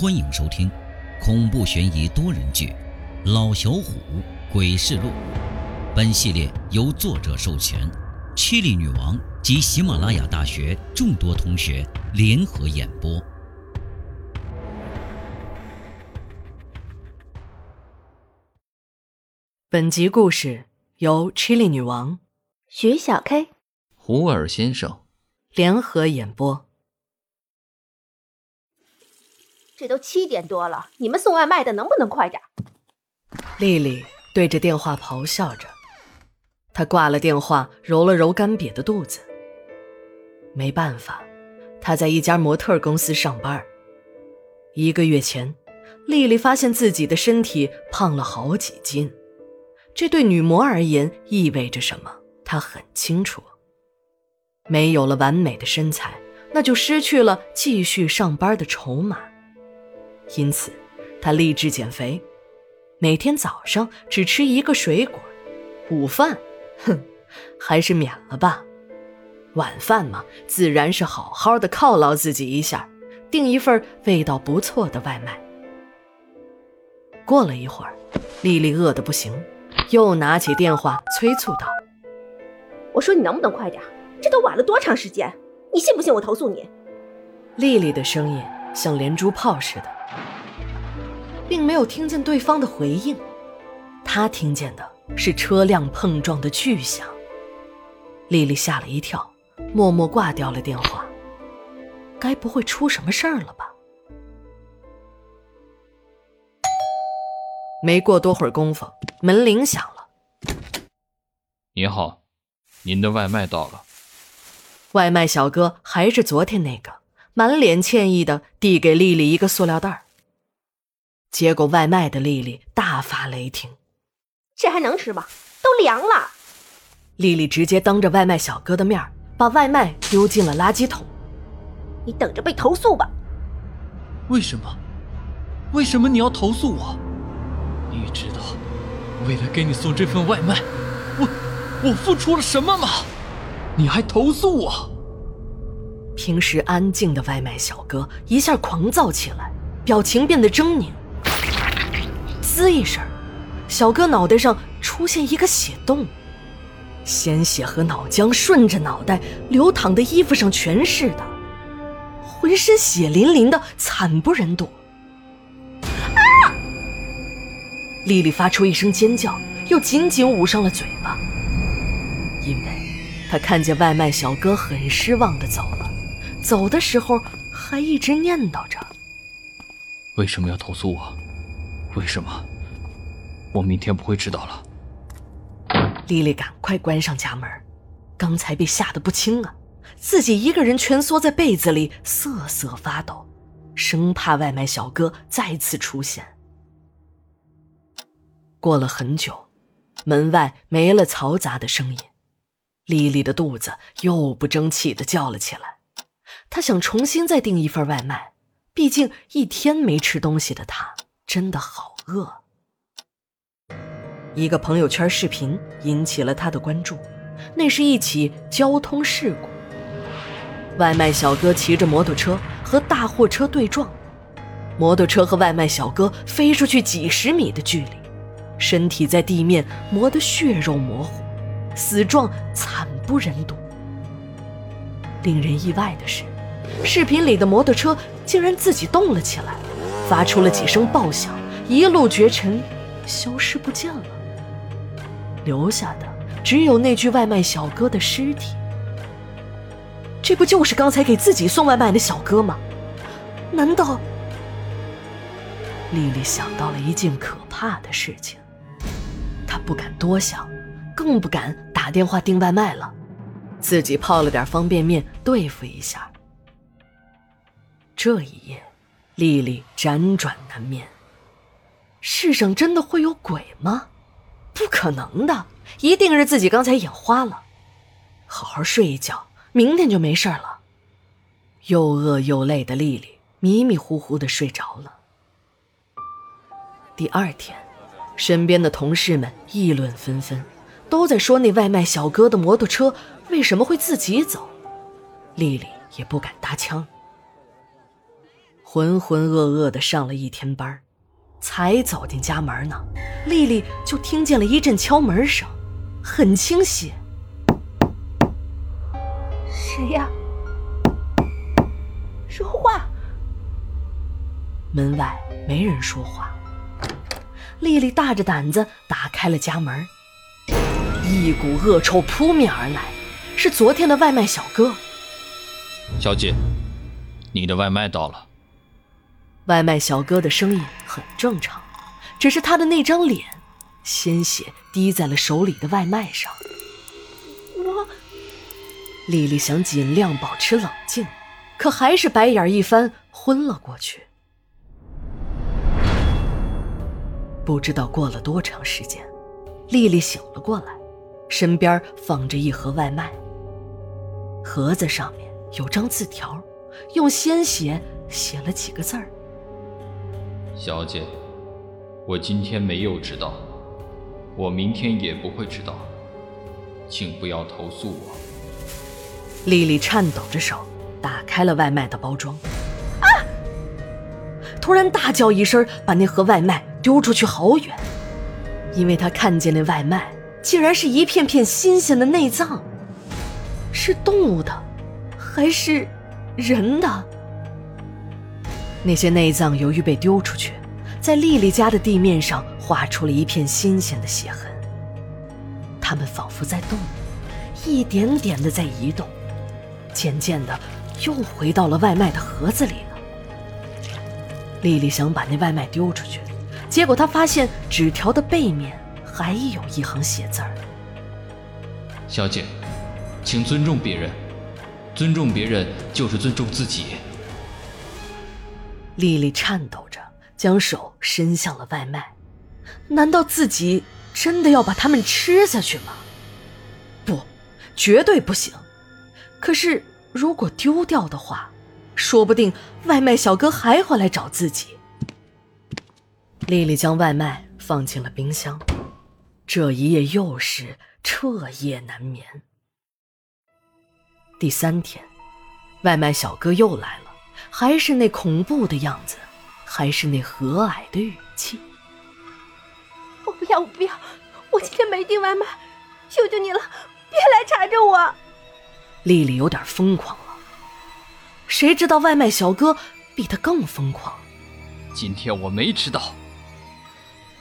欢迎收听恐怖悬疑多人剧《老小虎鬼事录》。本系列由作者授权，七里女王及喜马拉雅大学众多同学联合演播。本集故事由七力女王、徐小 K、胡尔先生联合演播。这都七点多了，你们送外卖的能不能快点？丽丽对着电话咆哮着，她挂了电话，揉了揉干瘪的肚子。没办法，她在一家模特公司上班。一个月前，丽丽发现自己的身体胖了好几斤，这对女模而言意味着什么？她很清楚。没有了完美的身材，那就失去了继续上班的筹码。因此，他立志减肥，每天早上只吃一个水果，午饭，哼，还是免了吧。晚饭嘛，自然是好好的犒劳自己一下，订一份味道不错的外卖。过了一会儿，丽丽饿得不行，又拿起电话催促道：“我说你能不能快点？这都晚了多长时间？你信不信我投诉你？”丽丽的声音像连珠炮似的。并没有听见对方的回应，他听见的是车辆碰撞的巨响。丽丽吓了一跳，默默挂掉了电话。该不会出什么事儿了吧？没过多会儿功夫，门铃响了。你好，您的外卖到了。外卖小哥还是昨天那个，满脸歉意的递给丽丽一个塑料袋儿。接过外卖的丽丽大发雷霆：“这还能吃吗？都凉了！”丽丽直接当着外卖小哥的面把外卖丢进了垃圾桶。“你等着被投诉吧！”“为什么？为什么你要投诉我？你知道为了给你送这份外卖，我我付出了什么吗？你还投诉我？”平时安静的外卖小哥一下狂躁起来，表情变得狰狞。滋一声，小哥脑袋上出现一个血洞，鲜血和脑浆顺着脑袋流淌的衣服上全是的，浑身血淋淋的，惨不忍睹。啊！丽丽发出一声尖叫，又紧紧捂上了嘴巴，因为她看见外卖小哥很失望的走了，走的时候还一直念叨着：“为什么要投诉我？”为什么？我明天不会知道了。丽丽赶快关上家门，刚才被吓得不轻啊，自己一个人蜷缩在被子里瑟瑟发抖，生怕外卖小哥再次出现。过了很久，门外没了嘈杂的声音，丽丽的肚子又不争气的叫了起来。她想重新再订一份外卖，毕竟一天没吃东西的她。真的好饿。一个朋友圈视频引起了他的关注，那是一起交通事故。外卖小哥骑着摩托车和大货车对撞，摩托车和外卖小哥飞出去几十米的距离，身体在地面磨得血肉模糊，死状惨不忍睹。令人意外的是，视频里的摩托车竟然自己动了起来。发出了几声爆响，一路绝尘，消失不见了。留下的只有那具外卖小哥的尸体。这不就是刚才给自己送外卖的小哥吗？难道……丽丽想到了一件可怕的事情，她不敢多想，更不敢打电话订外卖了，自己泡了点方便面对付一下。这一夜。丽丽辗转难眠。世上真的会有鬼吗？不可能的，一定是自己刚才眼花了。好好睡一觉，明天就没事了。又饿又累的丽丽迷迷糊糊的睡着了。第二天，身边的同事们议论纷纷，都在说那外卖小哥的摩托车为什么会自己走。丽丽也不敢搭腔。浑浑噩噩的上了一天班，才走进家门呢，丽丽就听见了一阵敲门声，很清晰。谁呀？说话。门外没人说话。丽丽大着胆子打开了家门，一股恶臭扑面而来，是昨天的外卖小哥。小姐，你的外卖到了。外卖小哥的声音很正常，只是他的那张脸，鲜血滴在了手里的外卖上。我，丽丽想尽量保持冷静，可还是白眼一翻，昏了过去。不知道过了多长时间，丽丽醒了过来，身边放着一盒外卖。盒子上面有张字条，用鲜血写了几个字儿：“小姐，我今天没有迟到，我明天也不会迟到，请不要投诉我。”丽丽颤抖着手打开了外卖的包装，啊！突然大叫一声，把那盒外卖。丢出去好远，因为他看见那外卖竟然是一片片新鲜的内脏，是动物的，还是人的？那些内脏由于被丢出去，在丽丽家的地面上划出了一片新鲜的血痕，它们仿佛在动，一点点的在移动，渐渐的又回到了外卖的盒子里了。丽丽想把那外卖丢出去。结果她发现纸条的背面还有一行血字儿：“小姐，请尊重别人，尊重别人就是尊重自己。”丽丽颤抖着将手伸向了外卖，难道自己真的要把它们吃下去吗？不，绝对不行。可是如果丢掉的话，说不定外卖小哥还会来找自己。丽丽将外卖放进了冰箱，这一夜又是彻夜难眠。第三天，外卖小哥又来了，还是那恐怖的样子，还是那和蔼的语气。我不要，我不要，我今天没订外卖，求求你了，别来缠着我。丽丽有点疯狂了，谁知道外卖小哥比他更疯狂。今天我没迟到。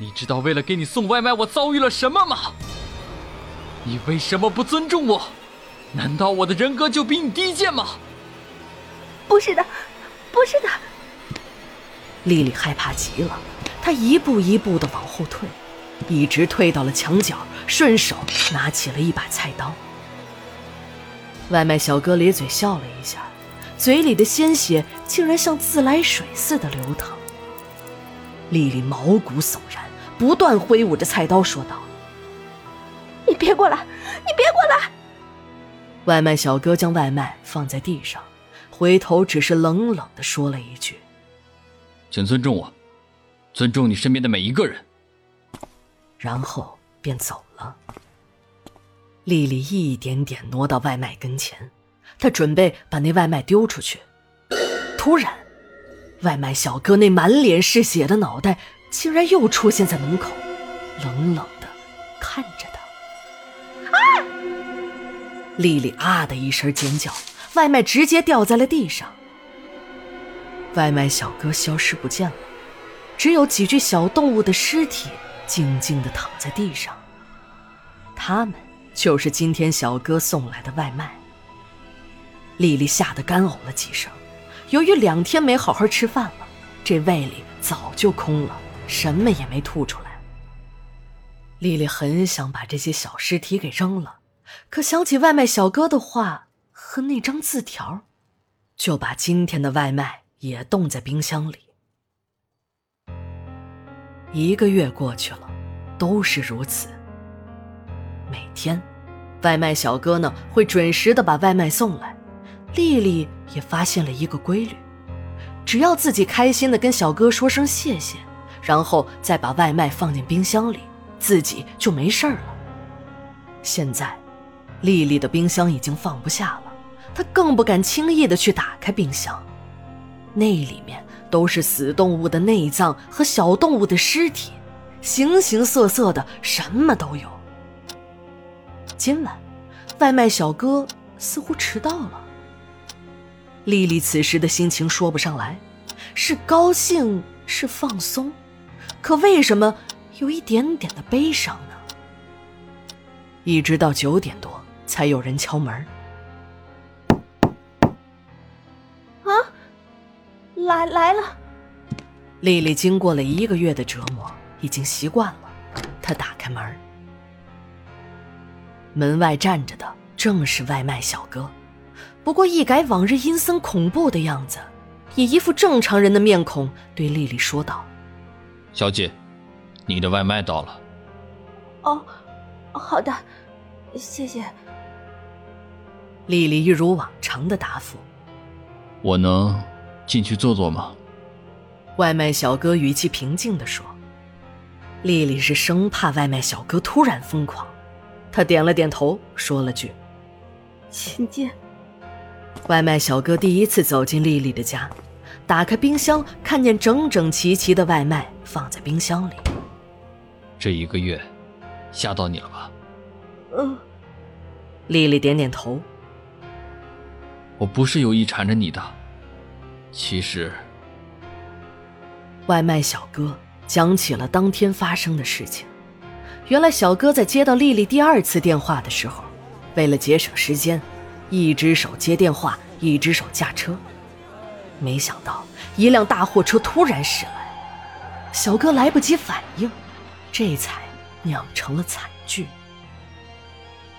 你知道为了给你送外卖我遭遇了什么吗？你为什么不尊重我？难道我的人格就比你低贱吗？不是的，不是的。丽丽害怕极了，她一步一步的往后退，一直退到了墙角，顺手拿起了一把菜刀。外卖小哥咧嘴笑了一下，嘴里的鲜血竟然像自来水似的流淌。丽丽毛骨悚然。不断挥舞着菜刀说道：“你别过来，你别过来！”外卖小哥将外卖放在地上，回头只是冷冷的说了一句：“请尊重我，尊重你身边的每一个人。”然后便走了。丽丽一点点挪到外卖跟前，她准备把那外卖丢出去。突然，外卖小哥那满脸是血的脑袋。竟然又出现在门口，冷冷的看着她。啊！丽丽啊的一声尖叫，外卖直接掉在了地上。外卖小哥消失不见了，只有几具小动物的尸体静静的躺在地上。他们就是今天小哥送来的外卖。丽丽吓得干呕了几声，由于两天没好好吃饭了，这胃里早就空了。什么也没吐出来。丽丽很想把这些小尸体给扔了，可想起外卖小哥的话和那张字条，就把今天的外卖也冻在冰箱里。一个月过去了，都是如此。每天，外卖小哥呢会准时的把外卖送来。丽丽也发现了一个规律：只要自己开心的跟小哥说声谢谢。然后再把外卖放进冰箱里，自己就没事了。现在，丽丽的冰箱已经放不下了，他更不敢轻易的去打开冰箱，那里面都是死动物的内脏和小动物的尸体，形形色色的，什么都有。今晚，外卖小哥似乎迟到了。丽丽此时的心情说不上来，是高兴，是放松，可为什么有一点点的悲伤呢？一直到九点多，才有人敲门。来来了！丽丽经过了一个月的折磨，已经习惯了。她打开门，门外站着的正是外卖小哥，不过一改往日阴森恐怖的样子，以一副正常人的面孔对丽丽说道：“小姐，你的外卖到了。”哦，好的，谢谢。丽丽一如往常的答复：“我能进去坐坐吗？”外卖小哥语气平静地说：“丽丽是生怕外卖小哥突然疯狂，她点了点头，说了句：‘请进。’外卖小哥第一次走进丽丽的家，打开冰箱，看见整整齐齐的外卖放在冰箱里。这一个月，吓到你了吧？嗯。丽丽点点头。我不是有意缠着你的，其实……外卖小哥讲起了当天发生的事情。原来，小哥在接到丽丽第二次电话的时候，为了节省时间，一只手接电话，一只手驾车。没想到，一辆大货车突然驶来，小哥来不及反应，这才酿成了惨剧。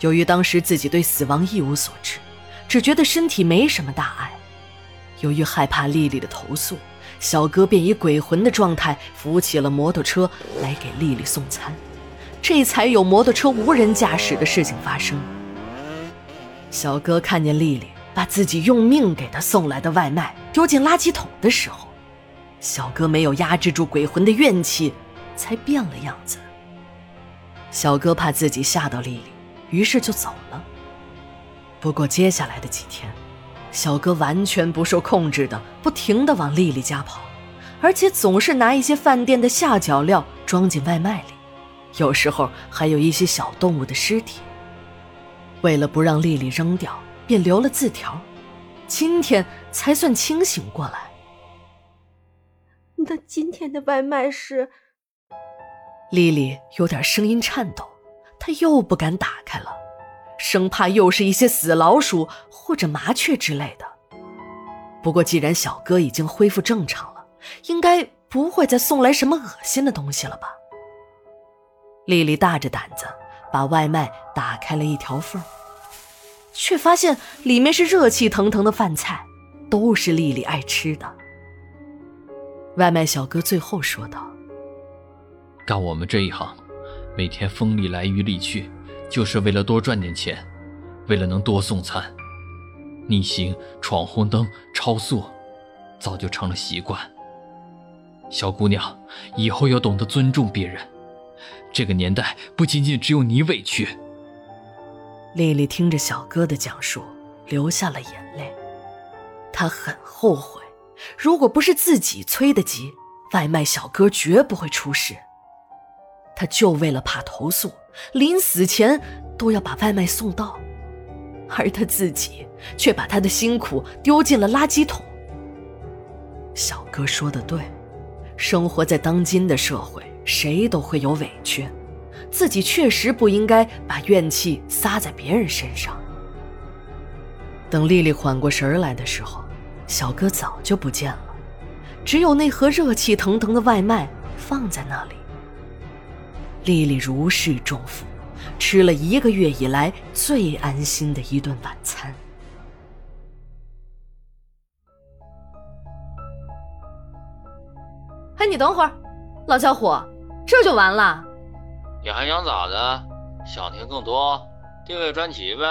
由于当时自己对死亡一无所知，只觉得身体没什么大碍。由于害怕丽丽的投诉。小哥便以鬼魂的状态扶起了摩托车来给丽丽送餐，这才有摩托车无人驾驶的事情发生。小哥看见丽丽把自己用命给他送来的外卖丢进垃圾桶的时候，小哥没有压制住鬼魂的怨气，才变了样子。小哥怕自己吓到丽丽，于是就走了。不过接下来的几天。小哥完全不受控制的，不停的往丽丽家跑，而且总是拿一些饭店的下脚料装进外卖里，有时候还有一些小动物的尸体。为了不让丽丽扔掉，便留了字条。今天才算清醒过来。那今天的外卖是？丽丽有点声音颤抖，她又不敢打开了。生怕又是一些死老鼠或者麻雀之类的。不过，既然小哥已经恢复正常了，应该不会再送来什么恶心的东西了吧？丽丽大着胆子把外卖打开了一条缝，却发现里面是热气腾腾的饭菜，都是丽丽爱吃的。外卖小哥最后说道：“干我们这一行，每天风里来雨里去。”就是为了多赚点钱，为了能多送餐，逆行、闯红灯、超速，早就成了习惯。小姑娘，以后要懂得尊重别人。这个年代不仅仅只有你委屈。丽丽听着小哥的讲述，流下了眼泪。她很后悔，如果不是自己催得急，外卖小哥绝不会出事。他就为了怕投诉。临死前都要把外卖送到，而他自己却把他的辛苦丢进了垃圾桶。小哥说的对，生活在当今的社会，谁都会有委屈，自己确实不应该把怨气撒在别人身上。等丽丽缓过神来的时候，小哥早就不见了，只有那盒热气腾腾的外卖放在那里。丽丽如释重负，吃了一个月以来最安心的一顿晚餐。哎，你等会儿，老小伙，这就完了？你还想咋的？想听更多？订阅专辑呗。